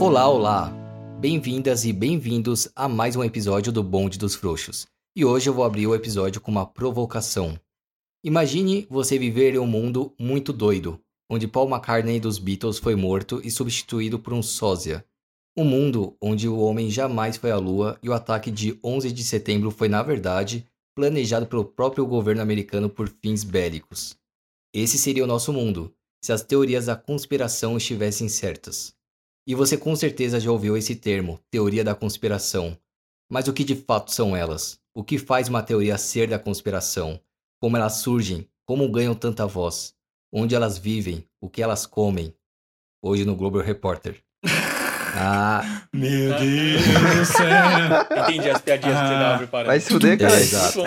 Olá, olá! Bem-vindas e bem-vindos a mais um episódio do Bonde dos Frouxos. E hoje eu vou abrir o episódio com uma provocação. Imagine você viver em um mundo muito doido, onde Paul McCartney dos Beatles foi morto e substituído por um sósia. Um mundo onde o homem jamais foi à lua e o ataque de 11 de setembro foi, na verdade, planejado pelo próprio governo americano por fins bélicos. Esse seria o nosso mundo, se as teorias da conspiração estivessem certas. E você com certeza já ouviu esse termo, teoria da conspiração. Mas o que de fato são elas? O que faz uma teoria ser da conspiração? Como elas surgem? Como ganham tanta voz? Onde elas vivem? O que elas comem? Hoje no Global Repórter. Ah, Meu Deus do céu. Entendi as piadinhas que você tava preparando. Vai se fuder, é, cara. exato.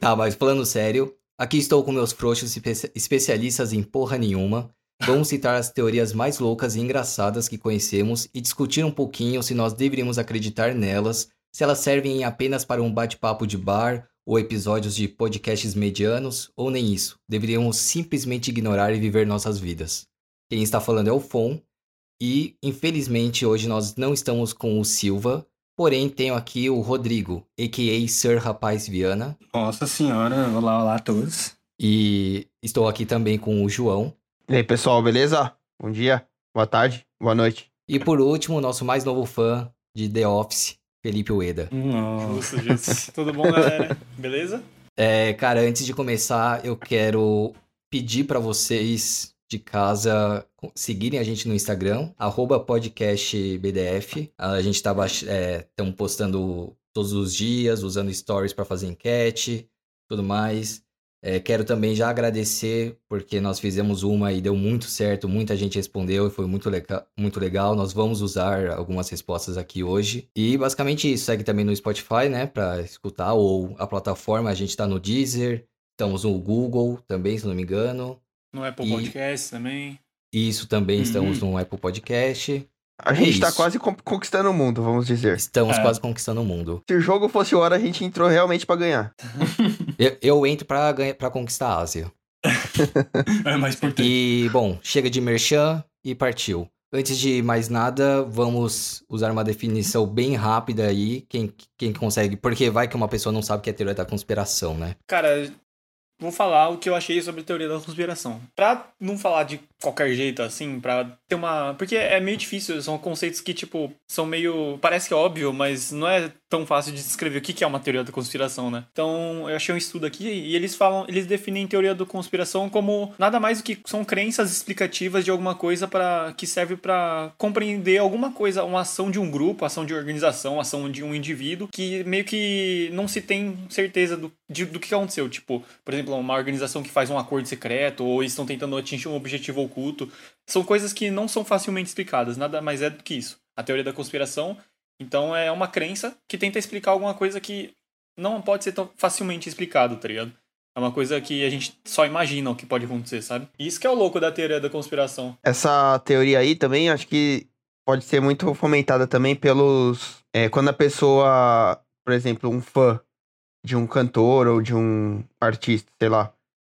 Tá, mas falando sério, aqui estou com meus frouxos espe- especialistas em porra nenhuma. Vamos citar as teorias mais loucas e engraçadas que conhecemos e discutir um pouquinho se nós deveríamos acreditar nelas, se elas servem apenas para um bate-papo de bar ou episódios de podcasts medianos, ou nem isso. Deveríamos simplesmente ignorar e viver nossas vidas. Quem está falando é o Fon, e infelizmente hoje nós não estamos com o Silva, porém tenho aqui o Rodrigo, a.k.a. Sir Rapaz Viana, Nossa senhora, olá, olá a todos. e estou aqui também com o João. E aí, pessoal, beleza? Bom dia, boa tarde, boa noite. E por último, o nosso mais novo fã de The Office, Felipe Ueda. Nossa. Justo, justo. Tudo bom, galera? Beleza? É, cara, antes de começar, eu quero pedir para vocês de casa seguirem a gente no Instagram, arroba podcastbdf. A gente tá estamos postando todos os dias, usando stories para fazer enquete, tudo mais. É, quero também já agradecer, porque nós fizemos uma e deu muito certo, muita gente respondeu e foi muito, leca muito legal. Nós vamos usar algumas respostas aqui hoje. E basicamente isso, segue também no Spotify, né, para escutar, ou a plataforma, a gente tá no Deezer, estamos no Google também, se não me engano. No Apple E- Podcast também. Isso também Uhum. estamos no Apple Podcast. A gente tá isso. quase con- conquistando o mundo, vamos dizer. Estamos É. quase conquistando o mundo. Se o jogo fosse hora, a gente entrou realmente pra ganhar. Eu, eu entro pra, ganhar, pra conquistar a Ásia. É mais importante. E, bom, chega de merchan e partiu. Antes de mais nada, vamos usar uma definição bem rápida aí. Quem, quem consegue. Porque vai que uma pessoa não sabe o que é teoria da conspiração, né? Cara, vou falar o que eu achei sobre teoria da conspiração. Pra não falar de qualquer jeito, assim, pra ter uma. Porque é meio difícil, são conceitos que, tipo, são meio. Parece que é óbvio, mas não é tão fácil de descrever o que é uma teoria da conspiração, né? Então, eu achei um estudo aqui e eles falam, eles definem teoria da conspiração como nada mais do que são crenças explicativas de alguma coisa para que serve pra compreender alguma coisa, uma ação de um grupo, ação de organização, ação de um indivíduo que meio que não se tem certeza do, de- do que aconteceu. Tipo, por exemplo, uma organização que faz um acordo secreto ou estão tentando atingir um objetivo oculto. São coisas que não são facilmente explicadas, nada mais é do que isso. A teoria da conspiração, então, é uma crença que tenta explicar alguma coisa que não pode ser tão facilmente explicado, tá ligado? É uma coisa que a gente só imagina o que pode acontecer, sabe? Isso que é o louco da teoria da conspiração. Essa teoria aí também, acho que pode ser muito fomentada também pelos. é, quando a pessoa, por exemplo, um fã de um cantor ou de um artista, sei lá,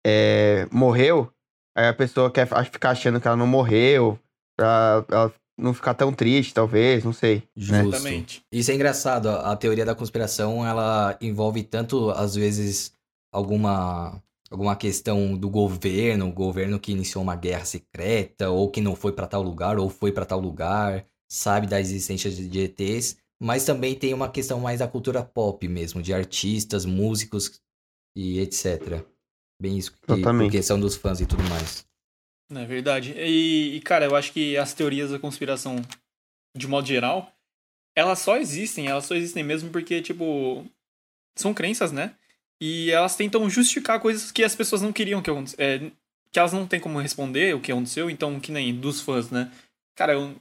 é, morreu, aí a pessoa quer ficar achando que ela não morreu, pra ela não ficar tão triste, talvez, não sei. né? Justo. Exatamente. Isso é engraçado. A a teoria da conspiração, ela envolve tanto, às vezes, alguma, alguma questão do governo, o governo que iniciou uma guerra secreta, ou que não foi pra tal lugar, ou foi pra tal lugar, sabe da existência de de ETs, mas também tem uma questão mais da cultura pop mesmo, de artistas, músicos e etc. Bem isso, que, por Exatamente. questão dos fãs e tudo mais. É verdade. E, e, cara, eu acho que as teorias da conspiração, de modo geral, elas só existem, elas só existem mesmo porque, tipo, são crenças, né? E elas tentam justificar coisas que as pessoas não queriam que acontecesse. que elas não têm como responder o que aconteceu, então, que nem dos fãs, né? Cara, eu,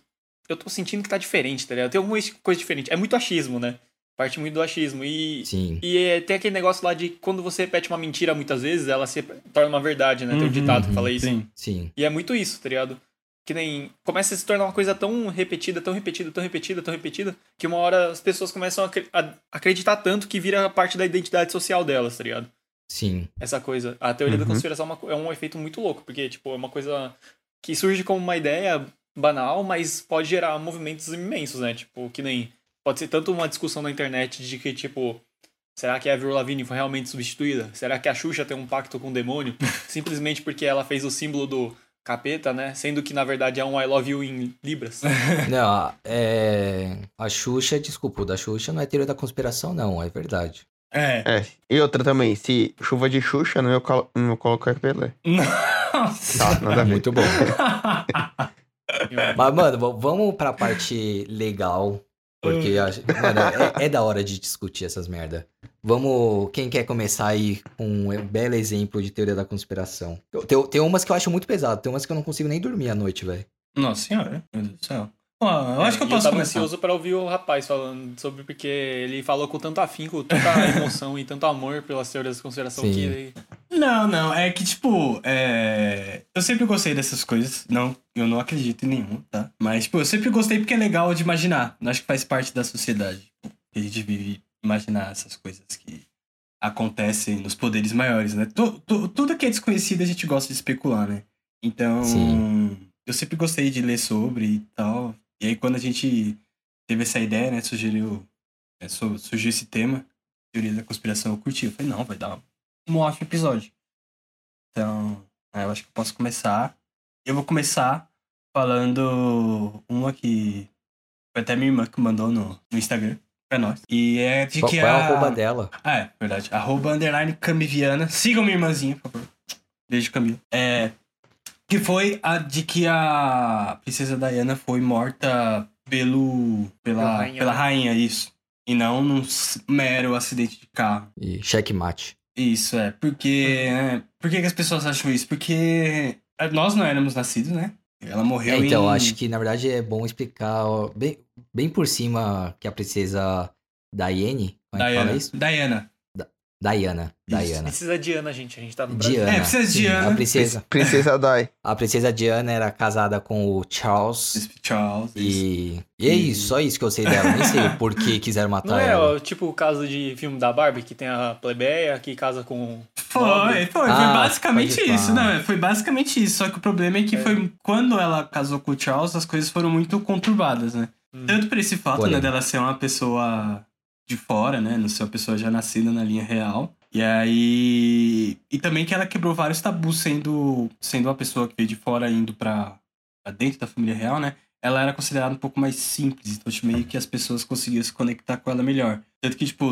eu tô sentindo que tá diferente, tá ligado? Tem alguma coisa diferente. É muito achismo, né? Parte muito do achismo. E, Sim. e é, tem aquele negócio lá de quando você repete uma mentira muitas vezes, ela se torna uma verdade, né? Tem um Uhum, ditado que fala isso. Sim. Sim. E é muito isso, tá ligado? Que nem. Começa a se tornar uma coisa tão repetida, tão repetida, tão repetida, tão repetida, que uma hora as pessoas começam a, acre- a acreditar tanto que vira parte da identidade social delas, tá ligado? Sim. Essa coisa. A teoria da Uhum. conspiração é, é um efeito muito louco, porque, tipo, é uma coisa que surge como uma ideia banal, mas pode gerar movimentos imensos, né? Tipo, que nem. Pode ser tanto uma discussão na internet de que, tipo, será que a Avril Lavigne foi realmente substituída? Será que a Xuxa tem um pacto com o demônio? Simplesmente porque ela fez o símbolo do capeta, né? Sendo que na verdade é um I love you em Libras. Não, é. A Xuxa, desculpa, o da Xuxa não é teoria da conspiração, não, é verdade. É. É. E outra também, se chuva de Xuxa, não eu, colo não coloco Pelé. Nossa. Tá, nada. Muito bom. Mas, mano, vamos pra parte legal. Porque, a- mano, é, é da hora de discutir essas merda. Vamos. Quem quer começar aí com um belo exemplo de teoria da conspiração? Tem, tem umas que eu acho muito pesado, tem umas que eu não consigo nem dormir à noite, velho. Nossa senhora, meu Deus do céu. Eu acho que eu E posso tava começar. ansioso pra ouvir o rapaz falando sobre porque ele falou com tanto afinco, tanta emoção e tanto amor pelas teorias da conspiração Sim. que ele... Não, não, é que, tipo, é... eu sempre gostei dessas coisas. Não, eu não acredito em nenhum, tá? Mas, tipo, eu sempre gostei porque é legal de imaginar. Eu Acho que faz parte da sociedade. Que a gente vive imaginar essas coisas que acontecem nos poderes maiores, né? Tu- tu- tudo que é desconhecido a gente gosta de especular, né? Então, Sim. eu sempre gostei de ler sobre e tal. E aí, quando a gente teve essa ideia, né, sugeriu, é, su- surgiu esse tema, teoria da conspiração, eu curti. Eu falei, não, vai dar um ótimo episódio. Então, eu acho que eu posso começar. Eu vou começar falando uma que foi até minha irmã que mandou no, no Instagram pra nós. E é de Qual, que qual é a... a arroba dela? Ah, é, verdade. Arroba underline Camiviana. Sigam minha irmãzinha, por favor. Beijo, Camila. É. Que foi a de que a princesa Diana foi morta pelo. Pela pela, rainha, pela né? rainha, isso. E não num mero acidente de carro. E checkmate. Isso, é. Porque. é, por que, que as pessoas acham isso? Porque nós não éramos nascidos, né? Ela morreu É, então, em... acho que na verdade é bom explicar ó, bem, bem por cima que a princesa Diane, como é que fala Diana. Diana. Diana. Precisa de Ana, gente, a gente tá no Brasil. Diana. É, precisa de sim, Diana. A princesa, Princesa Dai. a princesa Diana era casada com o Charles. Charles. isso. E, e é isso, só isso que eu sei dela. Nem sei por que quiseram matar Não é ela. ó, tipo o caso de filme da Barbie, que tem a plebeia que casa com... Foi, foi, foi Ah, basicamente isso, né? Foi basicamente isso. Só que o problema é que É. foi quando ela casou com o Charles, as coisas foram muito conturbadas, né? Hum. Tanto por esse fato, né, dela ser uma pessoa de fora, né? Não ser uma pessoa já nascida na linha real. E aí. E também que ela quebrou vários tabus sendo, sendo uma pessoa que veio de fora indo pra, pra dentro da família real, né? Ela era considerada um pouco mais simples, então tipo, meio que as pessoas conseguiam se conectar com ela melhor. Tanto que, tipo,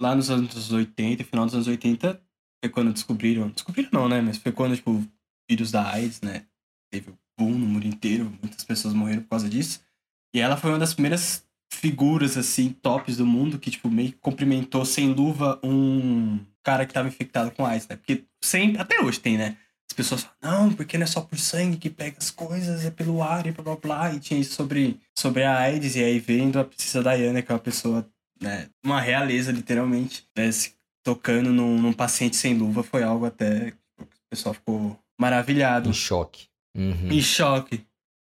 lá nos anos 80, final dos anos 80, foi quando descobriram. Descobriram não, né? Mas foi quando, tipo, vírus da AIDS, né? Teve o boom no mundo inteiro, muitas pessoas morreram por causa disso. E ela foi uma das primeiras figuras, assim, tops do mundo que, tipo, meio que cumprimentou sem luva um cara que tava infectado com AIDS, né? Porque sempre, até hoje tem, né? As pessoas falam, não, porque não é só por sangue que pega as coisas, é pelo ar e blá blá blá. E tinha isso sobre, sobre a AIDS, e aí vendo a princesa Diana, que é uma pessoa, né? Uma realeza, literalmente, né, se tocando num, num paciente sem luva, foi algo até que o pessoal ficou maravilhado, Em choque. Uhum. em choque.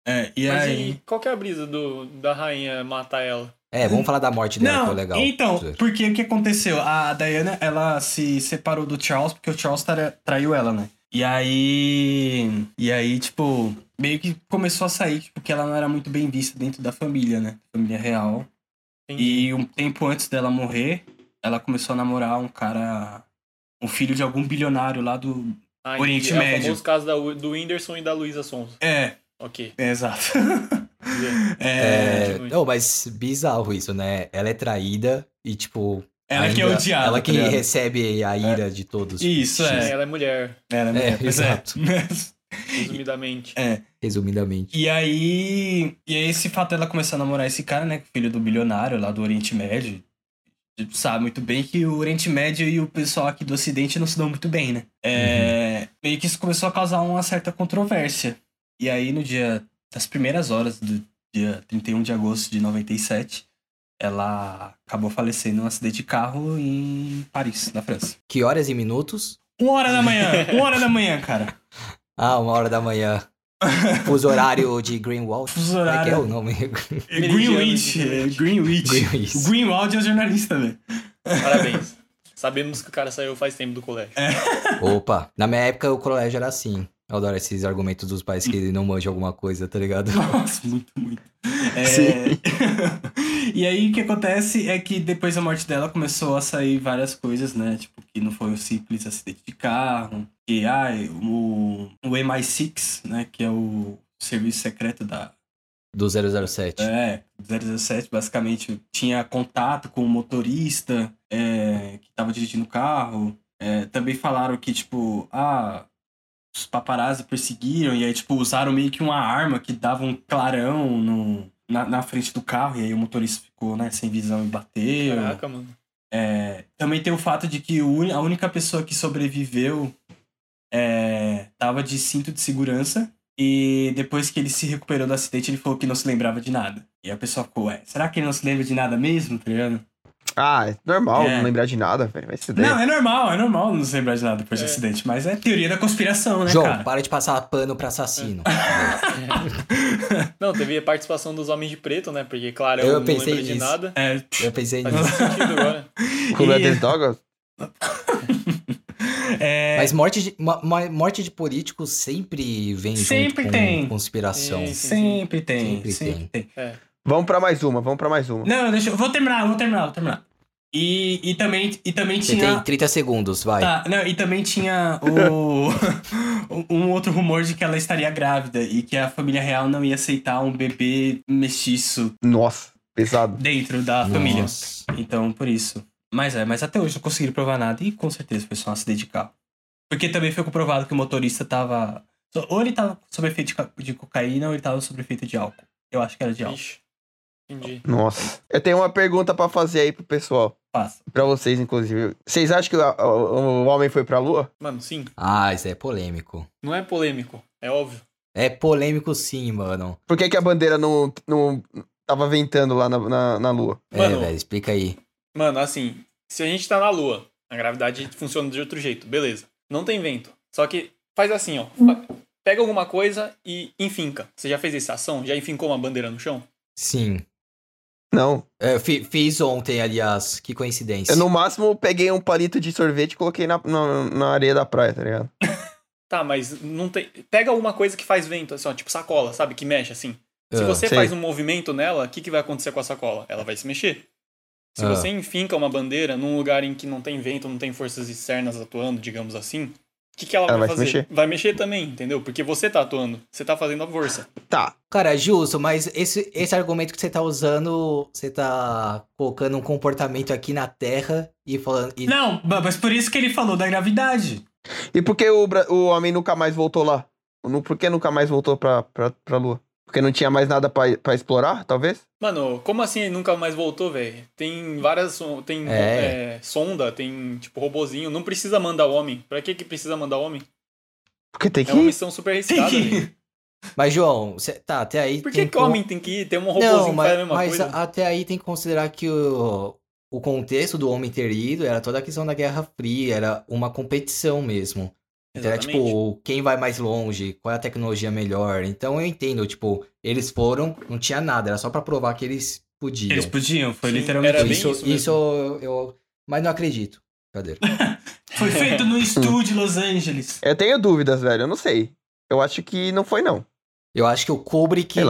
É, e Mas aí. e qual que é a brisa do, da rainha matar ela? É, vamos falar da morte dela, que é Não, o legal. então, porque o que aconteceu? A Diana, ela se separou do Charles porque o Charles tra- traiu ela, né? E aí. E aí, tipo, meio que começou a sair, tipo, que ela não era muito bem vista dentro da família, né? Família real. Entendi. E um tempo antes dela morrer, ela começou a namorar um cara. Um filho de algum bilionário lá do. Ah. Oriente é Médio. o famoso caso da, do Whindersson e da Luísa Sonza. É, Ok. é exato. É, é, muito. não, mas bizarro isso, né? Ela é traída e, tipo. ela que é ainda- odiada. Ela tá que recebe a ira de todos. Isso, X, é. Ela é mulher, Ela É, é, pois exato. resumidamente. é. Resumidamente. E aí. E aí, esse fato dela começar a namorar esse cara, né? Filho do bilionário lá do Oriente Médio. Sabe muito bem que o Oriente Médio e o pessoal aqui do Ocidente não se dão muito bem, né? É, Meio que isso começou a causar uma certa controvérsia. E aí, no dia das primeiras horas do dia 31 de agosto de 97, ela acabou falecendo num acidente de carro em Paris, na França. Que horas e minutos? Uma hora da manhã! Uma hora da manhã, cara. Ah, uma hora da manhã. Fuso horário de Greenwald. Fuso Como é que é horário. o nome? É Greenwich. É Greenwich. Greenwich. O Greenwald é o jornalista, velho. Parabéns. Sabemos que o cara saiu faz tempo do colégio. É. Opa, na minha época o colégio era assim. Eu adoro esses argumentos dos pais que não manja alguma coisa, tá ligado? Nossa, muito, muito. É... e aí o que acontece é que depois da morte dela começou a sair várias coisas, né? Tipo, que não foi um simples acidente de carro, que ah, o, o MI6, né? Que é o serviço secreto da. Do 007. É, 007 basicamente tinha contato com o motorista é, que tava dirigindo o carro. É, também falaram que, tipo, ah, os paparazzi perseguiram e aí, tipo, usaram meio que uma arma que dava um clarão no, na, na frente do carro e aí o motorista ficou, né, sem visão e bateu. Caraca, mano. É, também tem o fato de que o, a única pessoa que sobreviveu é, tava de cinto de segurança e depois que ele se recuperou do acidente, ele falou que não se lembrava de nada. E a pessoa ficou, ué, será que ele não se lembra de nada mesmo, tá ligado? Ah, é normal É. não lembrar de nada, velho. Não, é normal, é normal não se lembrar de nada depois do É. acidente, mas é teoria da conspiração, né, João, cara? para de passar pano pra assassino. Não, teve a participação dos Homens de Preto, né? Porque, claro, eu, Eu não pensei lembro de nada. É, Eu pensei Faz nisso. muito sentido agora. Com o E- Leather Doggles? é, Mas morte de, ma- ma- morte de políticos sempre vem Sempre junto com tem. conspiração. Sim, sempre tem, Sempre sempre, tem. É. Vamos pra mais uma, vamos pra mais uma. Não, deixa eu. Vou terminar, vou terminar, vou terminar. E, e também, e também Você tinha. tem 30 segundos, vai. Tá, não, e também tinha o um outro rumor de que ela estaria grávida e que a família real não ia aceitar um bebê mestiço Nossa, pesado. dentro da família. Nossa. Então, por isso. Mas é, mas até hoje não conseguiram provar nada e com certeza foi só um acidente de carro. Porque também foi comprovado que o motorista tava. Ou ele tava sob efeito de de cocaína ou ele tava sob efeito de álcool. Eu acho que era de álcool. Ixi. Entendi. Nossa. Eu tenho uma pergunta pra fazer aí pro pessoal. Passa. Pra vocês, inclusive. Vocês acham que o, o- o homem foi pra lua? Mano, sim. Ah, isso é polêmico. Não é polêmico. É óbvio. É polêmico sim, mano. Por que, que a bandeira não, não tava ventando lá na, na, na lua? Mano. É, velho, explica aí. Mano, assim, se a gente tá na Lua, a gravidade funciona de outro jeito, beleza. Não tem vento. Só que faz assim, ó. Pega alguma coisa e enfinca. Você já fez essa ação? Já enfincou uma bandeira no chão? Sim. Não. É, fiz ontem, aliás. Que coincidência. Eu no máximo peguei um palito de sorvete e coloquei na, na, na areia da praia, tá ligado? Tá, mas não tem. Pega alguma coisa que faz vento, assim, ó, tipo sacola, sabe? Que mexe assim. Se Ah, você sei. faz um movimento nela, o que, que vai acontecer com a sacola? Ela vai se mexer. Se Ah. você enfinca uma bandeira num lugar em que não tem vento, não tem forças externas atuando, digamos assim, que, que ela, Ela vai vai fazer? mexer. Vai mexer também, entendeu? Porque você tá atuando, você tá fazendo a força. Tá. Cara, justo, mas esse, esse argumento que você tá usando, você tá colocando um comportamento aqui na Terra e falando. e- Não, mas por isso que ele falou da gravidade. E por que o, o homem nunca mais voltou lá? Por que nunca mais voltou pra, pra, pra lua? Porque não tinha mais nada pra, pra explorar, talvez? Mano, como assim ele nunca mais voltou, velho? Tem várias. Tem É. é, sonda, tem tipo robozinho. Não precisa mandar homem. Pra que, que precisa mandar homem? Porque tem que É uma missão super arriscada, velho. Mas, João, cê- tá, até aí. Por tem que, que homem tem que ir? Tem um robozinho Não, que mas, faz a mesma mas coisa. a- até aí tem que considerar que o, o contexto do homem ter ido era toda a questão da Guerra Fria, era uma competição mesmo. Então, era Exatamente. tipo, quem vai mais longe, qual é a tecnologia melhor. Então eu entendo, tipo, eles foram, não tinha nada, era só pra provar que eles podiam. Eles podiam, foi Sim, literalmente isso. isso, isso isso, eu, eu- Mas não acredito. Cadê? Foi feito no estúdio Los Angeles. Eu tenho dúvidas, velho. Eu não sei. Eu acho que não foi, não. Eu acho que o Kubrick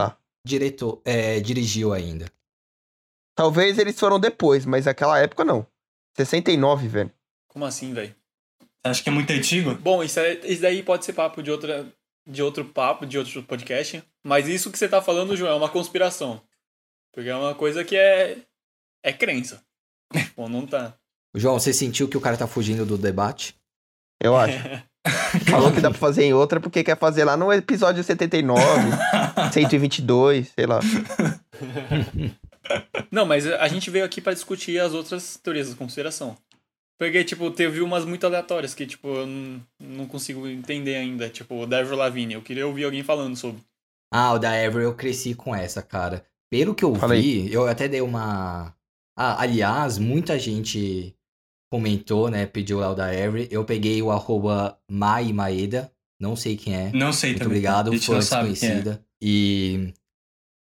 diretor, é, dirigiu ainda. Talvez eles foram depois, mas naquela época não. 69, velho. Como assim, velho? Acho que é muito antigo. Bom, isso, é, isso daí pode ser papo de outra. De outro papo, de outro podcast. Mas isso que você tá falando, João, é uma conspiração. Porque é uma coisa que é. É crença. Bom, não tá. João, você sentiu que o cara tá fugindo do debate? Eu acho. Falou que dá pra fazer em outra porque quer fazer lá no episódio 79, 122, sei lá. Não, mas a gente veio aqui pra discutir as outras teorias da conspiração. Porque, tipo, teve umas muito aleatórias que, tipo, eu não, não consigo entender ainda. Tipo, o da Avril Lavigne. Eu queria ouvir alguém falando sobre. Ah, o da Ever eu cresci com essa, cara. Pelo que eu Fala aí. vi, eu até dei uma. Ah, aliás, muita gente comentou, né? Pediu lá o da. Eu peguei o arroba Mai Maeda. Não sei quem é. Não sei Muito também. obrigado, não sabe quem é. desconhecida. E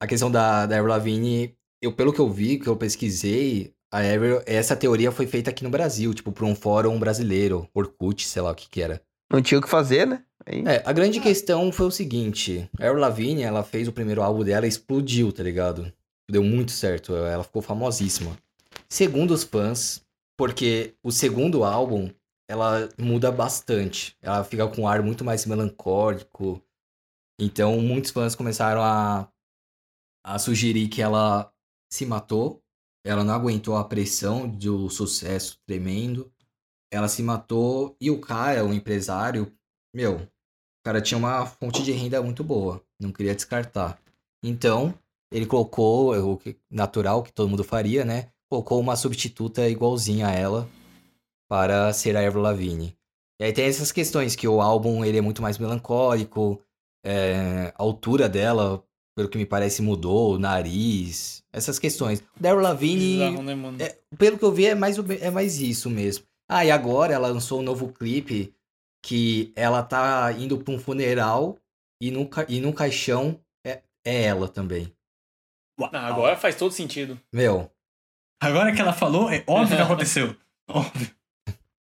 a questão da, da Avril Lavigne, eu, pelo que eu vi, que eu pesquisei, a Avril, essa teoria foi feita aqui no Brasil, tipo, por um fórum brasileiro, Orkut, sei lá o que que era. Não tinha o que fazer, né? Aí, É, a grande questão foi o seguinte: a Avril Lavigne, ela fez o primeiro álbum dela e explodiu, tá ligado? Deu muito certo, ela ficou famosíssima. Segundo os fãs, porque o segundo álbum, ela muda bastante. Ela fica com um ar muito mais melancólico. Então, muitos fãs começaram a, a sugerir que ela se matou. Ela não aguentou a pressão do sucesso tremendo. Ela se matou e o cara, o empresário, meu, o cara tinha uma fonte de renda muito boa, não queria descartar. Então, ele colocou o que- natural que todo mundo faria, né? Colocou uma substituta igualzinha a ela para ser a Avril Lavigne. E aí tem essas questões que o álbum ele é muito mais melancólico, é, a altura dela, pelo que me parece, mudou, o nariz, essas questões. O da Avril Lavigne, Bizarro, né, mano? é, pelo que eu vi, é mais, é mais isso mesmo. Ah, e agora ela lançou um novo clipe que ela tá indo pra um funeral e no, ca- e no caixão é, é ela também. Uau. Não, agora faz todo sentido. Meu, Agora que ela falou, é óbvio que aconteceu. Óbvio.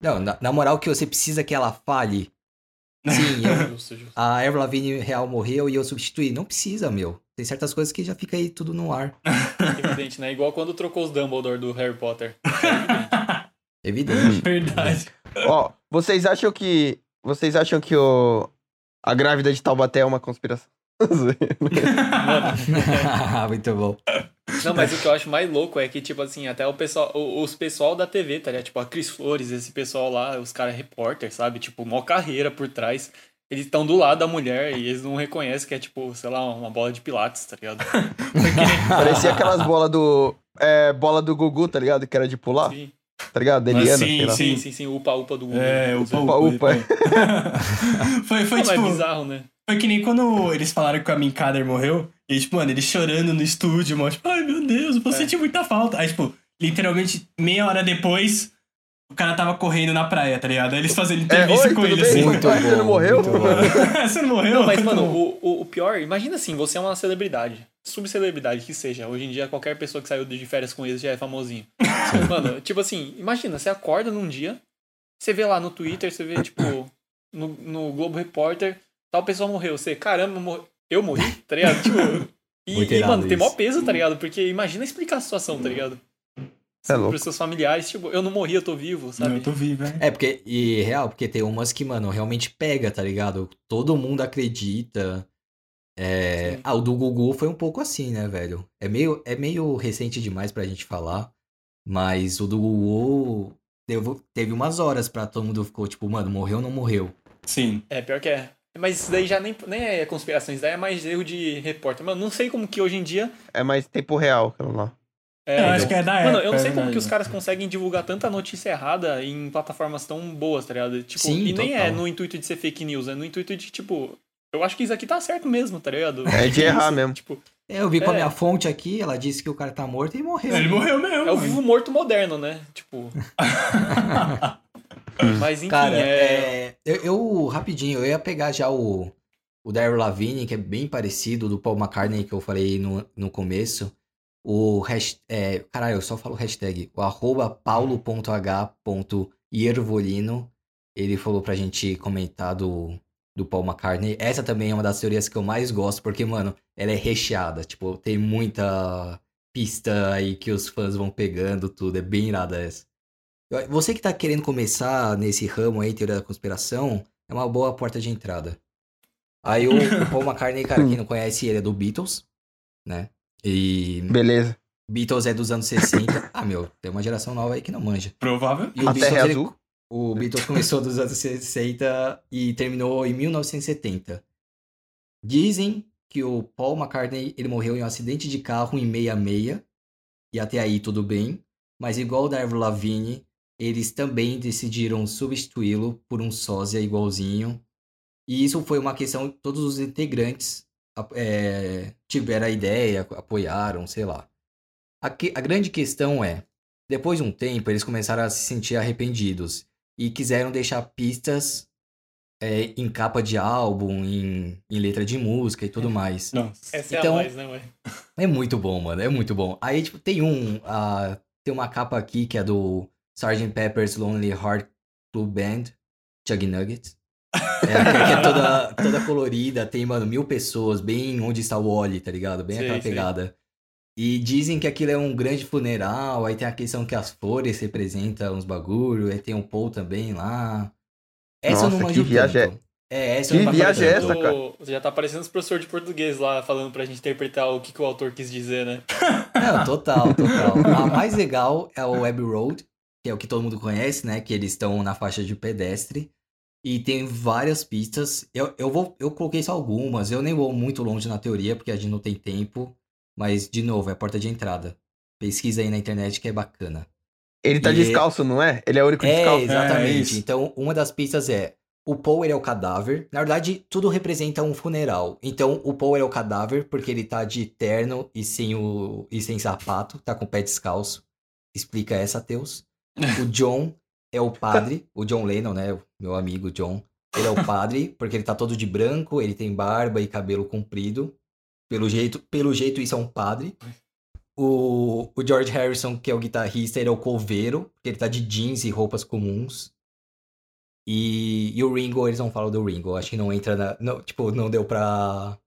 não, na, na moral que você precisa que ela fale. Sim, eu- Justo, justo. a Avril Lavigne real morreu e eu substituí. Não precisa, meu. Tem certas coisas que já fica aí tudo no ar. Evidente, né? Igual quando trocou os Dumbledore do Harry Potter. É evidente. Verdade. Ó, vocês acham que. Vocês acham que o. A grávida de Taubaté é uma conspiração? Muito bom. Não, mas o que eu acho mais louco é que, tipo assim, até o pessoal, os pessoal da TV, tá ligado? Tipo, a Cris Flores, esse pessoal lá, os caras repórter, sabe? Tipo, mó carreira por trás. Eles estão do lado da mulher e eles não reconhecem que é, tipo, sei lá, uma bola de pilates, tá ligado? Parecia aquelas bolas do. É, bola do Gugu, tá ligado? Que era de pular, Sim, tá ligado? Eliana, sim, sim, sim, sim. Upa, upa do Google. É, upa, Upa, upa. upa. foi, foi, Não, é tipo, bizarro, né? foi que nem quando eles falaram que a Min Kader morreu. E, tipo, mano, eles chorando no estúdio, mano. Tipo, ai meu Deus, eu É. senti muita falta. Aí, tipo, literalmente, meia hora depois, o cara tava correndo na praia, tá ligado? Aí eles fazendo É, entrevista oi, com ele bem? assim. Muito Ué, Você não bom, morreu? muito bom. Você não morreu? Não, mas, mano, bom. o, o, o pior, imagina assim, você é uma celebridade. Subcelebridade que seja. Hoje em dia, qualquer pessoa que saiu de férias com eles já é famosinho. mano, tipo assim, imagina, você acorda num dia, você vê lá no Twitter, você vê, tipo, no, no Globo Repórter, tal pessoa morreu. Você, caramba, mor- eu morri, tá ligado? Tipo. E, e, mano, tem mó isso. peso, tá ligado? Porque imagina explicar a situação, tá ligado? É louco. Pros seus familiares, tipo, eu não morri, eu tô vivo, sabe? Não, eu tô vivo, é. É, porque, e real, porque tem umas que, mano, realmente pega, tá ligado? Todo mundo acredita. É... Ah, o do Gugu foi um pouco assim, né, velho? É meio, é meio recente demais pra gente falar, mas o do Gugu teve, teve umas horas pra todo mundo ficou tipo, mano, morreu ou não morreu? Sim. É, pior que é. Mas isso daí já nem, nem é conspiração, isso daí é mais erro de repórter. Mano, não sei como que hoje em dia. É mais tempo real, aquilo lá. É, eu acho então- que é da Mano, época. eu não sei é como que os caras conseguem divulgar tanta notícia errada em plataformas tão boas, tá ligado? Tipo, Sim, e nem é total. no intuito de ser fake news, é no intuito de, tipo, eu acho que isso aqui tá certo mesmo, tá ligado? É de errar Isso, mesmo. Tipo, É, Eu vi com a É. minha fonte aqui, ela disse que o cara tá morto e morreu. Ele morreu mesmo. é o mano. vivo morto moderno, né? Tipo. Mas enfim, Cara, é. é, eu, eu- rapidinho, eu ia pegar já o, o Daryl Lavigne, que é bem parecido do Paul McCartney que eu falei no, no começo. O hashtag, é, caralho, eu só falo hashtag, o arroba paulo.h.iervolino, ele falou pra gente comentar do, do Paul McCartney. Essa também é uma das teorias que eu mais gosto, porque, mano, ela é recheada, tipo, tem muita pista aí que os fãs vão pegando, tudo, é bem irada essa. Você que tá querendo começar nesse ramo aí, teoria da conspiração, é uma boa porta de entrada. Aí o, o Paul McCartney, cara, quem não conhece, ele é do Beatles, né? E Beleza. Beatles é dos anos 60. Ah, meu, tem uma geração nova aí que não manja. Provável. E o A Beatles, Terra é ele- azul? o Beatles começou dos anos 60 e terminou em 1970. Dizem que o Paul McCartney ele morreu em um acidente de carro em 66 e até aí tudo bem, mas igual o da Avril Lavigne, eles também decidiram substituí-lo por um sósia igualzinho. E isso foi uma questão todos os integrantes é, tiveram a ideia, apoiaram, sei lá. A, que- a grande questão é, depois de um tempo, eles começaram a se sentir arrependidos e quiseram deixar pistas é, em capa de álbum, em, em letra de música e tudo mais. Nossa. Essa é Então- a mais, né, ué? É muito bom, mano, é muito bom. Aí, tipo, tem um, ah, tem uma capa aqui que é do Sgt. Pepper's Lonely Heart Club Band, Chug Nuggets. É, que é toda, toda colorida, tem, mano, mil pessoas, bem onde está o Wally, tá ligado? Bem Sei, aquela pegada. E dizem que aquilo é um grande funeral, aí tem a questão que as flores representam uns bagulho, aí tem um Paul também lá. Essa eu não Nossa, que manjo viagem tanto. É, essa Que não viagem é essa, cara? O- Já tá parecendo os professores de português lá falando pra gente interpretar o que, que o autor quis dizer, né? Não, total, total. A mais legal é o Web Road, que é o que todo mundo conhece, né? Que eles estão na faixa de pedestre. E tem várias pistas. Eu, eu, vou, eu coloquei só algumas. Eu nem vou muito longe na teoria, porque a gente não tem tempo. Mas, de novo, é a porta de entrada. Pesquisa aí na internet que é bacana. Ele tá E- descalço, não é? Ele é o único É, descalço. É, exatamente. isso. então, uma das pistas é o Paul ele é o cadáver. Na verdade, tudo representa um funeral. Então, o Paul ele é o cadáver porque ele tá de terno e sem o e sem sapato, tá com o pé descalço. Explica essa, Teus. O John é o padre, o John Lennon, né, o meu amigo John. Ele é o padre porque ele tá todo de branco, ele tem barba e cabelo comprido. Pelo jeito, pelo jeito isso é um padre. O, o George Harrison, que é o guitarrista, ele é o coveiro, porque ele tá de jeans e roupas comuns. E, e o Ringo, eles não falam do Ringo. Acho que não entra na. Não, tipo, não deu pra.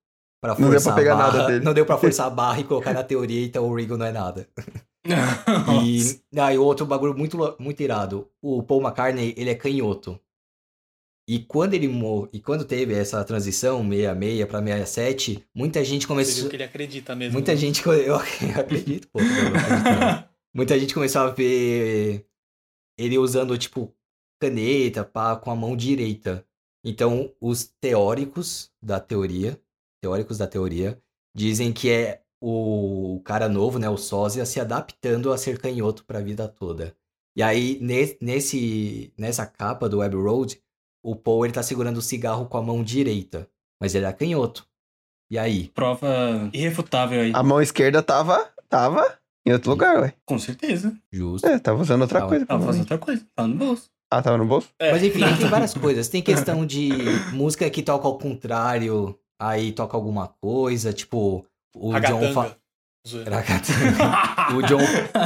pra Não deu pra forçar pegar barra. nada dele. Não deu pra forçar a barra e colocar na teoria, então o Ringo não é nada. E, ah, e outro bagulho muito, muito irado. O Paul McCartney, ele é canhoto. E quando ele e quando teve essa transição 66 para 67, muita gente começou que ele acredita mesmo. Muita né? gente, eu acredito, pô. eu. Muita gente começou a ver ele usando, tipo, caneta, pá, com a mão direita. Então, os teóricos da teoria, teóricos da teoria, dizem que é o cara novo, né, o sósia, se adaptando a ser canhoto pra vida toda. E aí, ne- nesse, nessa capa do Web Road, o Paul, ele tá segurando o cigarro com a mão direita, mas ele é canhoto. E aí? Prova irrefutável aí. A mão esquerda tava, tava em outro lugar, ué. Com certeza. Justo. É, tava usando outra Tava- coisa. Tava fazendo provavelmente. outra coisa. Tá no bolso. Ah, tava no bolso? É. Mas enfim, tem várias coisas. Tem questão de música que toca ao contrário, aí toca alguma coisa, tipo o John fa... O John,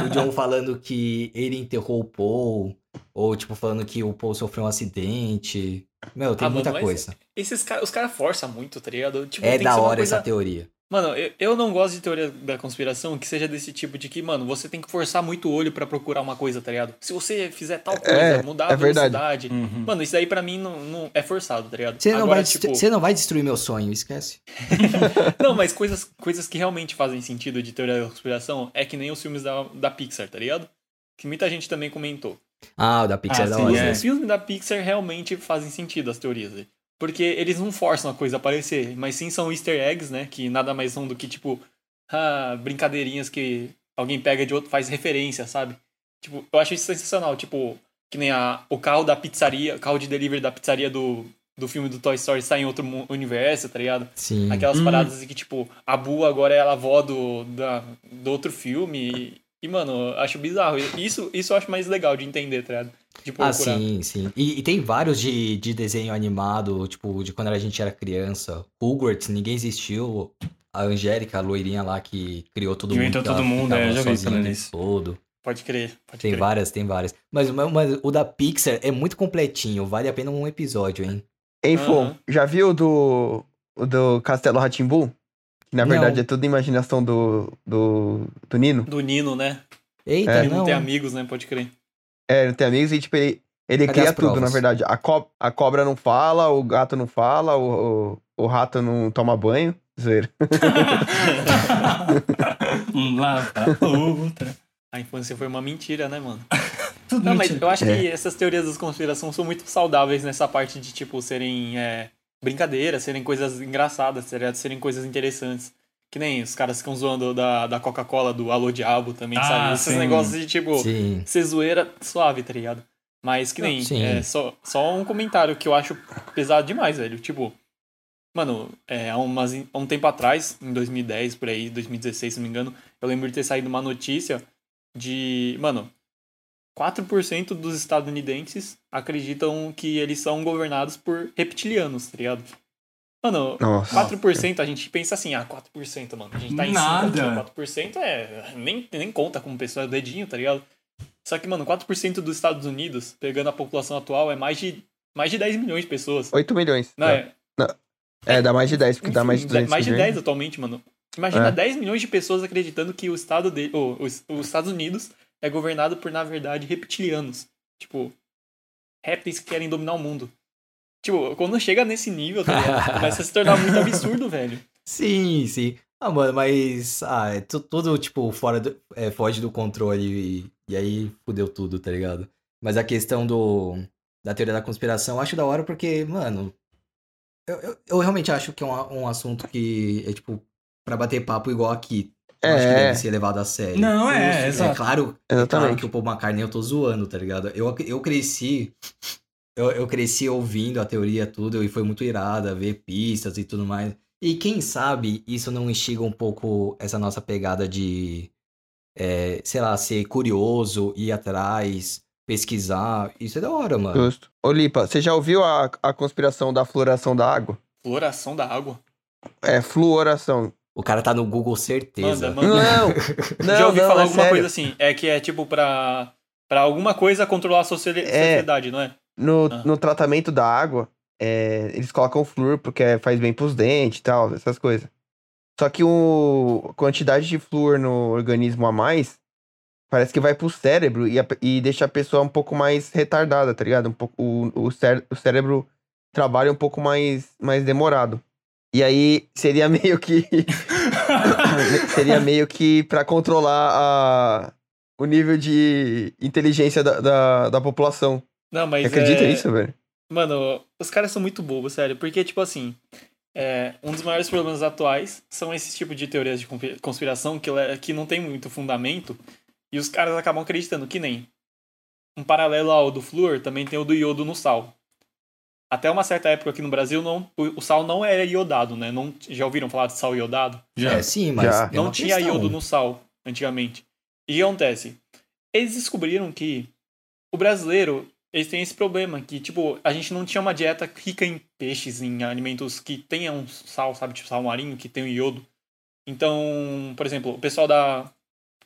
o John falando que ele enterrou o Paul, ou tipo falando que o Paul sofreu um acidente. Meu, tem Ah, muita coisa. Esses caras, os caras forçam muito, tá ligado? Tipo, É da hora coisa... essa teoria. Mano, eu, eu não gosto de teoria da conspiração que seja desse tipo de que, mano, você tem que forçar muito o olho pra procurar uma coisa, tá ligado? Se você fizer tal coisa, É, mudar a é verdade. velocidade. Uhum. Mano, isso daí pra mim não, não é forçado, tá ligado? Você não, Agora, vai, tipo, você não vai destruir meu sonho, esquece. Não, mas coisas, coisas que realmente fazem sentido de teoria da conspiração é que nem os filmes da, da Pixar, tá ligado? Que muita gente também comentou. Ah, o da Pixar Ah, é da sim, hora. é. Os filmes da Pixar realmente fazem sentido, as teorias. Porque eles não forçam a coisa a aparecer, mas sim são easter eggs, né? Que nada mais são do que, tipo, ah, brincadeirinhas que alguém pega de outro, faz referência, sabe? Tipo, eu acho isso sensacional. Tipo, que nem a, o carro da pizzaria, o carro de delivery da pizzaria do, do filme do Toy Story está em outro universo, tá ligado? Sim. Aquelas Hum. paradas de que, tipo, a Bu agora é a avó do, da, do outro filme. E, mano, acho bizarro. Isso, isso eu acho mais legal de entender, tá ligado? De Ah, procurar. sim, sim. E, e tem vários de, de desenho animado, tipo, de quando a gente era criança. Hogwarts, ninguém existiu. A Angélica, a loirinha lá que criou todo mundo. Inventou que ela todo mundo, é, já vi falando isso. todo. Pode crer, pode Tem crer. várias, tem várias. Mas, mas, mas o da Pixar é muito completinho, vale a pena um episódio, hein? Info, Aham. já viu o do, o do Castelo Ratimbu? Na Não. verdade é tudo imaginação do, do, do Nino. Do Nino, né? Eita, É. Ele não não. tem amigos, né? Pode crer. É, não tem amigos e tipo, ele, ele Cadê cria tudo, na verdade. A, co a cobra não fala, o gato não fala, o, o, o rato não toma banho. Zoeira. um a outra. A infância foi uma mentira, né, mano? Tudo Não, mas mentira. eu acho É. que essas teorias da conspiração são muito saudáveis nessa parte de, tipo, serem é, brincadeiras, serem coisas engraçadas, tá serem coisas interessantes. Que nem os caras ficam zoando da, da Coca-Cola, do Alô Diabo também, Ah, sabe? Esses sim. negócios de, tipo, Sim. ser zoeira suave, tá ligado? Mas que nem. É, só, só um comentário que eu acho pesado demais, velho. Tipo, mano, é, há, umas, há um tempo atrás, em 2010, por aí, 2016, se não me engano, eu lembro de ter saído uma notícia de. Mano, 4% dos estadunidenses acreditam que eles são governados por reptilianos, tá ligado? Mano, Nossa. 4% a gente pensa assim, ah, 4%, mano. A gente tá em Nada. 5 aqui, 4% é. Nem, nem conta como pessoa, é dedinho, tá ligado? Só que, mano, 4% dos Estados Unidos, pegando a população atual, é mais de mais de 10 milhões de pessoas. 8 milhões. Não, é. é, É, dá mais de 10, porque dá enfim, mais de 200 mais de milhões. 10 atualmente, mano. Imagina É. 10 milhões de pessoas acreditando que o estado de, ou, os, os Estados Unidos é governado por, na verdade, reptilianos. Tipo, répteis que querem dominar o mundo. Tipo, quando chega nesse nível, tá ligado? Começa a se tornar muito absurdo, velho. Sim, sim. Ah, mano, mas. Ah, é tu- tudo, tipo, fora do. É, foge do controle e, e aí fudeu tudo, tá ligado? Mas a questão do. Da teoria da conspiração, eu acho da hora porque, mano. Eu, eu, eu realmente acho que é um, um assunto que é, tipo, pra bater papo igual aqui. Eu acho que É. deve ser levado a sério. Não, é, É exato. claro, é claro que o Paul McCartney eu tô zoando, tá ligado? Eu, eu cresci. Eu, eu cresci ouvindo a teoria tudo e foi muito irada ver pistas e tudo mais. E quem sabe isso não instiga um pouco essa nossa pegada de, é, sei lá, ser curioso, ir atrás, pesquisar. Isso é da hora, mano. Justo. Ô, Lipa, você já ouviu a, a conspiração da fluoração da água? Floração da água. É, fluoração. O cara tá no Google certeza. Manda, manda. Não, não, Já ouvi não, falar é alguma sério. coisa assim. É que é tipo pra, pra alguma coisa controlar a sociali- sociedade, não é? No, Ah. no tratamento da água, é, eles colocam flúor porque faz bem pros dentes e tal, essas coisas. Só que o, a quantidade de flúor no organismo a mais parece que vai pro cérebro e, a e deixa a pessoa um pouco mais retardada, tá ligado? Um pouco, o, o, cére- o cérebro trabalha um pouco mais, mais demorado. E aí seria meio que. seria meio que pra controlar a, o nível de inteligência da, da, da população. Não, mas Você acredita é... nisso, velho? Mano, os caras são muito bobos, sério. Porque, tipo assim, é, um dos maiores problemas atuais são esses tipos de teorias de conspi- conspiração que, que não tem muito fundamento e os caras acabam acreditando, que nem um paralelo ao do flúor, também tem o do iodo no sal. Até uma certa época aqui no Brasil, não, o, o sal não era iodado, né? Não, já ouviram falar de sal iodado? Já. É, sim, mas. Já. é não uma tinha questão. iodo no sal antigamente. E o que acontece? Eles descobriram que o brasileiro, eles têm esse problema, que, tipo, a gente não tinha uma dieta rica em peixes, em alimentos que tenham sal, sabe? Tipo, sal marinho, que tenham iodo. Então, por exemplo, o pessoal da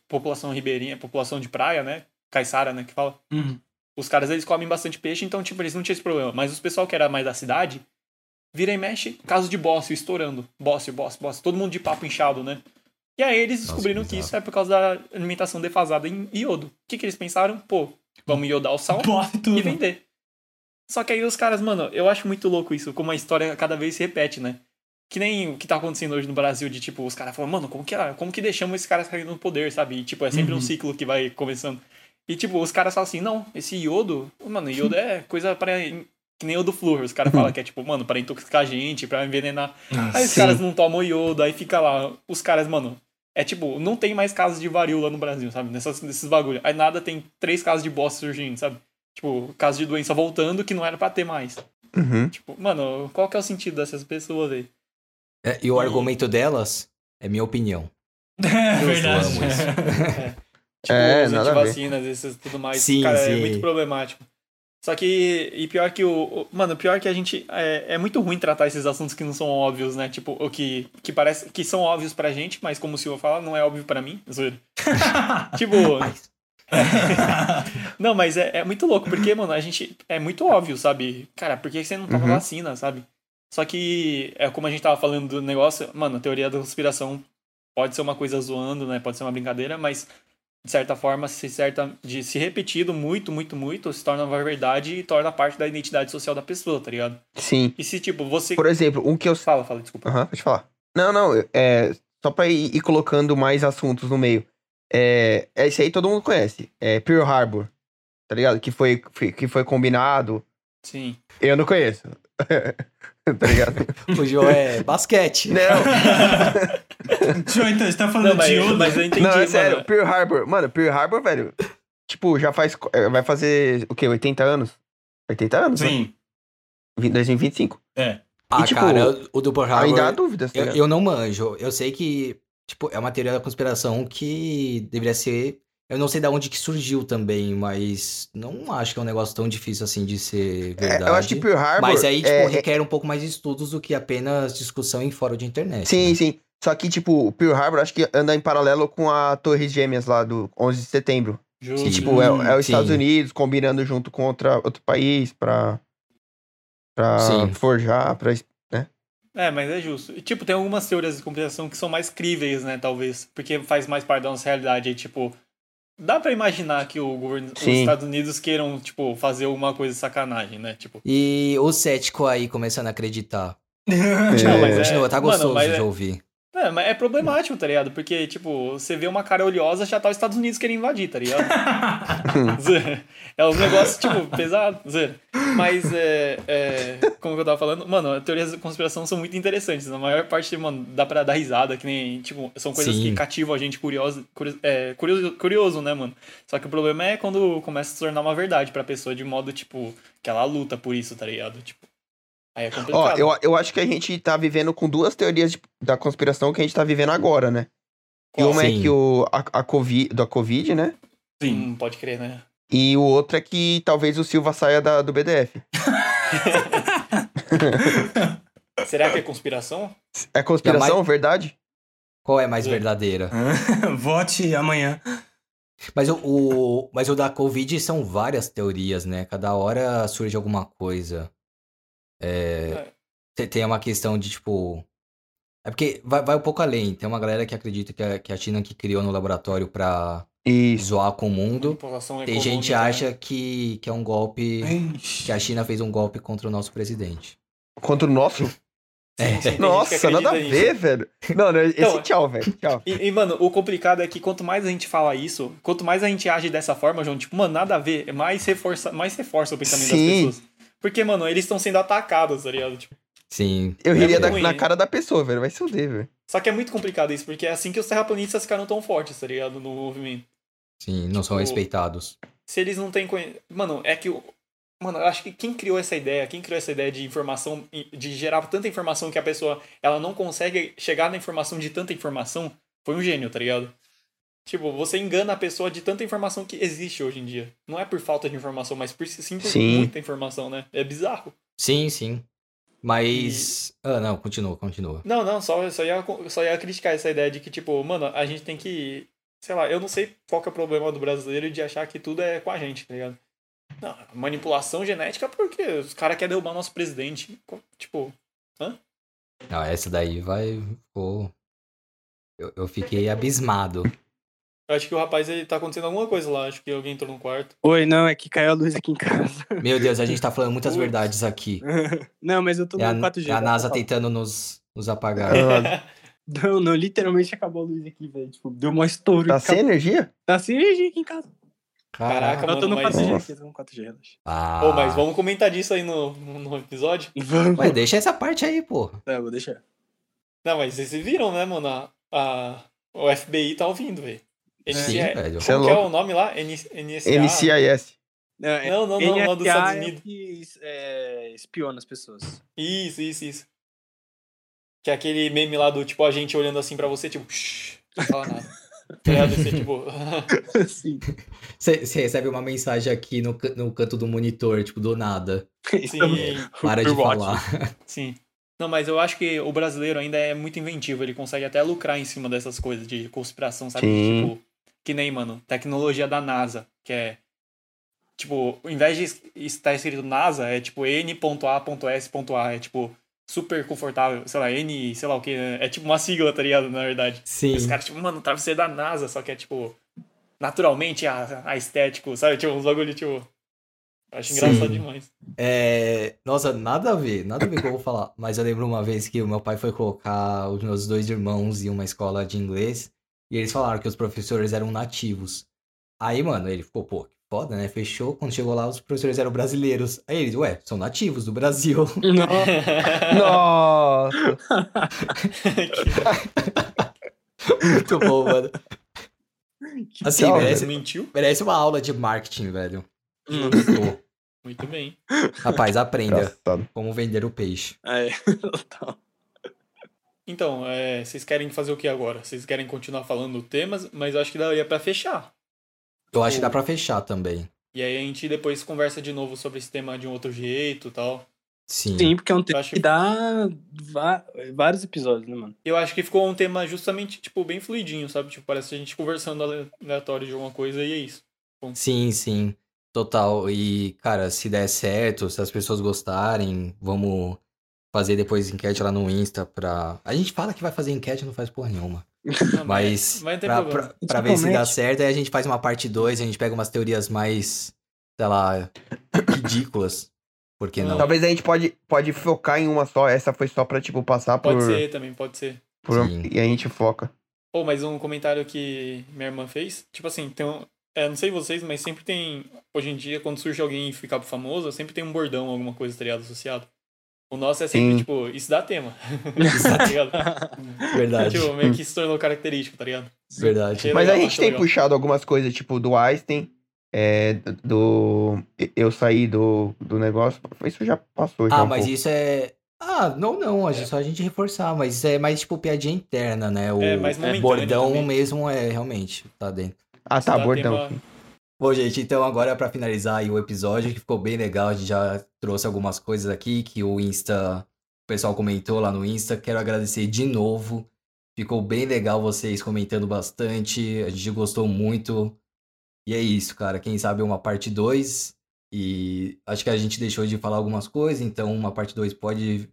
população ribeirinha, população de praia, né? Caiçara, né? Que fala. Uhum. Os caras, eles comem bastante peixe, então, tipo, eles não tinham esse problema. Mas os pessoal que era mais da cidade, vira e mexe, caso de bócio estourando. Bócio, bócio, bócio. Todo mundo de papo inchado, né? E aí eles Nossa, descobriram que bizarro. isso é por causa da alimentação defasada em iodo. O que, que eles pensaram? Pô, vamos iodar o sal e vender. Só que aí os caras, mano, eu acho muito louco isso, como a história cada vez se repete, né? Que nem o que tá acontecendo hoje no Brasil, de tipo, os caras falam, mano, como que, como que deixamos esses caras caindo no poder, sabe? E, tipo, é sempre um Uhum. ciclo que vai começando. E, tipo, os caras falam assim, não, esse iodo, mano, iodo é coisa para Que nem o do flúor. Os caras falam que é, tipo, mano, pra intoxicar a gente, pra envenenar. Aí os Sim. caras não tomam iodo, aí fica lá. Os caras, mano, é tipo, não tem mais casos de varíola no Brasil, sabe? Nessas, nesses bagulho. Aí nada tem três casos de bosta surgindo, sabe? Tipo, caso de doença voltando que não era pra ter mais. Uhum. Tipo, mano, qual que é o sentido dessas pessoas aí? É, e o argumento delas é minha opinião. É Eu verdade. amo isso. Tipo, É, a ver. antivacinas, esses tudo mais. Sim, cara, é sim. muito problemático. Só que, e pior que o. o- Mano, pior que a gente. É, é muito ruim tratar esses assuntos que não são óbvios, né? Tipo, o que, que parece. que são óbvios pra gente, mas como o senhor fala, não é óbvio pra mim. tipo. Não, mas é, é muito louco, porque, mano, a gente. É muito óbvio, sabe? Cara, por que você não toma Uhum. vacina, sabe? Só que, é como a gente tava falando do negócio, mano, a teoria da conspiração pode ser uma coisa zoando, né? Pode ser uma brincadeira, mas de certa forma, se certa, de se repetido muito, muito, muito, se torna uma verdade e torna parte da identidade social da pessoa, tá ligado? Sim. E se, tipo, você. Por exemplo, um que eu. Fala, fala, desculpa. Aham, pode falar. Não, não, é. Só pra ir, ir colocando mais assuntos no meio. É, esse aí todo mundo conhece. É Pearl Harbor. Tá ligado? Que foi- que foi combinado. Sim. Eu não conheço. tá ligado? o João é basquete. Não, João, então, você tá falando Não, mas, de Yoda? mas eu entendi, não, é mano. sério. Pearl Harbor. Mano, Pearl Harbor, velho. Tipo, já faz. é, Vai fazer o quê? 80 anos? 80 anos? né? Sim. Vi- 2025. É. Ah, E, tipo, cara, o do Pearl Harbor, Ainda há dúvidas, tá eu, eu não manjo. Eu sei que, tipo, é uma teoria da conspiração que deveria ser... Eu não sei de onde que surgiu também, mas não acho que é um negócio tão difícil assim de ser É, verdade. eu acho que Pearl Harbor. Mas aí, tipo, é- requer um pouco mais de estudos do que apenas discussão em fórum de internet. Sim, né? sim. Só que, tipo, o Pearl Harbor acho que anda em paralelo com a Torres Gêmeas lá do 11 de setembro. Justo. Que, tipo, é, é os sim. Estados Unidos combinando junto com outra, outro país pra... pra Sim. forjar, pra. É, mas é justo. E, tipo, tem algumas teorias de conspiração que são mais críveis, né, talvez. Porque faz mais parte da nossa realidade. Aí, tipo, dá pra imaginar que o governo, os. Estados Unidos queiram, tipo, fazer alguma coisa de sacanagem, né? Tipo, E o cético aí começando a acreditar. Não, mas é- Continua, tá mano, gostoso mas é- de ouvir. é, mas é problemático, tá ligado? Porque, tipo, você vê uma cara oleosa, já tá os Estados Unidos querendo invadir, tá ligado? Zé, é um negócio, tipo, pesado. Zé. Mas, é, é, como que eu tava falando, mano, as teorias da conspiração são muito interessantes. Na maior parte, mano, dá pra dar risada, que nem, tipo, são coisas Sim. que cativam a gente curioso, curioso, é, curioso, curioso, né, mano? Só que o problema é quando começa a se tornar uma verdade pra pessoa, de modo, tipo, que ela luta por isso, tá ligado? Tipo, aí é complicado. Ó, eu, eu acho que a gente tá vivendo com duas teorias de- da conspiração que a gente tá vivendo agora, né? E Qual? uma é Sim. que o, a, a COVID, da Covid, né? Sim. Hum, pode crer, né? E o outro é que talvez o Silva saia da- do BDF. Será que é conspiração? É conspiração, Jamais- verdade? Qual é mais É. verdadeira? Vote amanhã. Mas o, o- mas o da Covid são várias teorias, né? Cada hora surge alguma coisa. É, te- tem uma questão de, tipo... É porque vai, vai um pouco além. Tem uma galera que acredita que a, que a China que criou no laboratório pra Isso. zoar com o mundo. Tem gente que econômica, né? acha que, que é um golpe... Ixi. Que a China fez um golpe contra o nosso presidente. Contra o nosso? Sim, que Nossa, nada a ver, nisso. velho. Não, não, esse Então, tchau, velho. Tchau. E, e, mano, o complicado é que quanto mais a gente fala isso, quanto mais a gente age dessa forma, João, tipo, mano, nada a ver, mais reforça, mais reforça o pensamento Sim. das pessoas. Porque, mano, eles estão sendo atacados, tá ligado? Tipo, Sim. Eu É riria da- ruim, na cara da pessoa, velho. Vai se fuder, velho. Só que é muito complicado isso, porque é assim que os terraplanistas ficaram tão fortes, tá ligado? No movimento. Sim, não são Tipo, respeitados. Se eles não têm conhe... Mano, é que o. Mano, eu acho que quem criou essa ideia, quem criou essa ideia de informação, de gerar tanta informação que a pessoa ela não consegue chegar na informação de tanta informação, foi um gênio, tá ligado? Tipo, você engana a pessoa de tanta informação que existe hoje em dia. Não é por falta de informação, mas por sim por Sim. muita informação, né? É bizarro. Sim, sim. Mas. Ah, não, continua, continua. Não, não, só, só, ia, só ia criticar essa ideia de que, tipo, mano, a gente tem que. Sei lá, eu não sei qual que é o problema do brasileiro de achar que tudo é com a gente, tá ligado? Não, manipulação genética porque os caras querem derrubar nosso presidente. Tipo, Não, essa daí vai. Pô. Eu, eu fiquei abismado. Eu acho que o rapaz ele tá acontecendo alguma coisa lá. Acho que alguém entrou no quarto. Oi, não, é que caiu a luz aqui em casa. Meu Deus, a gente tá falando muitas verdades aqui. não, mas eu tô É a, no 4G. é a tá? NASA tentando nos, nos apagar. Ah, Não, não, literalmente acabou a luz aqui, velho. Tipo, deu um estouro. tá Acabou- sem energia? Tá sem energia aqui em casa. Caraca, eu tô no mano, mas- 4G aqui, eu tô no 4G, relaxa. Ah. Ô, mas vamos comentar disso aí no, no episódio? Vamos. Ué, deixa essa parte aí, pô. Tá, vou deixar. Não, mas vocês viram, né, mano? A, a- o FBI tá ouvindo, velho. Sim, NCA velho. Cê é é louco. o nome lá? NCIS. Não, é- Não, não, não, não, dos Estados é Unidos. que é, espiona as pessoas. Isso, isso, isso. Que é aquele meme lá do tipo a gente olhando assim pra você, tipo, não fala nada. Tá? Você, tipo, Sim. Você você recebe uma mensagem aqui no, no canto do monitor, tipo, do nada. sim, Para de falar. sim. Não, mas eu acho que o brasileiro ainda é muito inventivo, ele consegue até lucrar em cima dessas coisas de conspiração, sabe? Sim. Tipo, que nem, mano, tecnologia da NASA, que é. Tipo, ao invés de es- estar escrito NASA, é tipo N.A.S.A. É tipo super confortável, sei lá, N, sei lá o que. É tipo uma sigla, tá ligado? Na verdade. Sim. Os caras, tipo, mano, travesseiro da NASA, só que é, tipo, naturalmente a, a estético, sabe? Tipo, uns bagulho, tipo. Acho Sim. engraçado demais. É, Nossa, nada a ver, nada a ver com o que eu vou falar. Mas eu lembro uma vez que o meu pai foi colocar os meus dois irmãos em uma escola de inglês e eles falaram que os professores eram nativos. Aí, mano, ele ficou, pô, que foda, né? Fechou. Quando chegou lá, os professores eram brasileiros. Aí eles, ué, são nativos do Brasil. Nossa. Muito bom, mano. Assim, Tchau, merece, Mentiu? merece uma aula de marketing, velho. Hum. Muito bem. Rapaz, aprenda Engraçado. como vender o peixe. É, total. Então, é, vocês querem fazer o que agora? Vocês querem continuar falando temas, mas eu acho que daria pra fechar. Eu acho que dá pra fechar também. E aí a gente depois conversa de novo sobre esse tema de um outro jeito e tal. Sim. Sim, porque é um tema acho que que- dá va- vários episódios, né, mano? Eu acho que ficou um tema justamente, tipo, bem fluidinho, sabe? Tipo, parece a gente conversando ale- aleatório de alguma coisa e é isso. Sim, sim. Total. E, cara, se der certo, se as pessoas gostarem, vamos fazer depois enquete lá no Insta pra. A gente fala que vai fazer enquete, não faz porra nenhuma. Não, Mas mas pra, problema. pra- pra ver se dá certo, aí a gente faz uma parte 2, a gente pega umas teorias mais, sei lá, ridículas. Por que não? Talvez a gente pode, pode focar em uma só. Essa foi só pra, tipo, passar por. Pode ser também, pode ser. por- Sim. e a gente foca. Pô, mas um comentário que minha irmã fez, tipo assim, tem um. É, não sei vocês, mas sempre tem. Hoje em dia, quando surge alguém e ficar famoso, sempre tem um bordão, alguma coisa, tá ligado? Associado. O nosso é sempre, Sim. tipo, isso dá tema. tá ligado? Verdade, tipo, meio que se tornou característico, tá ligado? verdade. Achei Mas legal, a gente tem legal. puxado algumas coisas, tipo, do Einstein. É, do. Eu saí do, do negócio. Isso já passou já. Ah, um mas pouco. isso é. Ah, não, não, a gente, só a gente reforçar, mas isso é mais tipo piadinha interna, né? O É, mais momentâneo bordão também. mesmo é realmente, tá dentro. Ah, Isso tá, dá bordão. tema- Bom, gente, então agora pra finalizar aí o episódio, que ficou bem legal, a gente já trouxe algumas coisas aqui que o Insta, o pessoal comentou lá no Insta. Quero agradecer de novo. Ficou bem legal vocês comentando bastante, a gente gostou muito. E é isso, cara. Quem sabe uma parte 2. E acho que a gente deixou de falar algumas coisas, então uma parte 2 pode,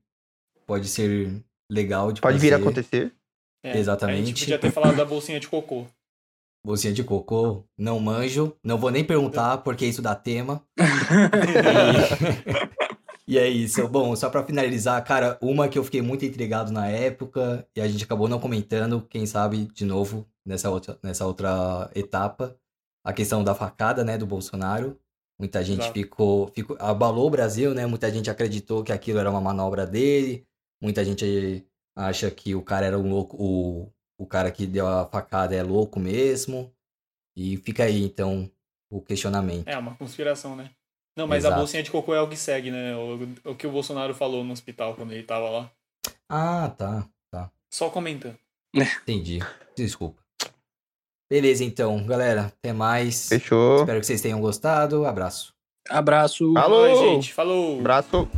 pode ser legal de Pode vir a fazer. acontecer. É, Exatamente. A gente podia ter falado da bolsinha de cocô. Bolsinha de cocô, não manjo. Não vou nem perguntar, porque isso dá tema. E, e é isso. Bom, só pra finalizar, cara, uma que eu fiquei muito intrigado na época e a gente acabou não comentando, quem sabe, de novo, nessa outra, nessa outra etapa, a questão da facada, né, do Bolsonaro. Muita gente Exato. ficou, ficou. Abalou o Brasil, né? Muita gente acreditou que aquilo era uma manobra dele. Muita gente acha que o cara era um louco. O, o cara que deu a facada é louco mesmo. E fica aí, então, o questionamento. É, uma conspiração, né? Não, mas Exato. a bolsinha de cocô é o que segue, né? O, o que o Bolsonaro falou no hospital quando ele tava lá. Ah, tá. Só comentando. Entendi. Desculpa. Beleza, então, galera. Até mais. Fechou. Espero que vocês tenham gostado. Abraço. Abraço. Alô! Oi, gente. Falou! Abraço.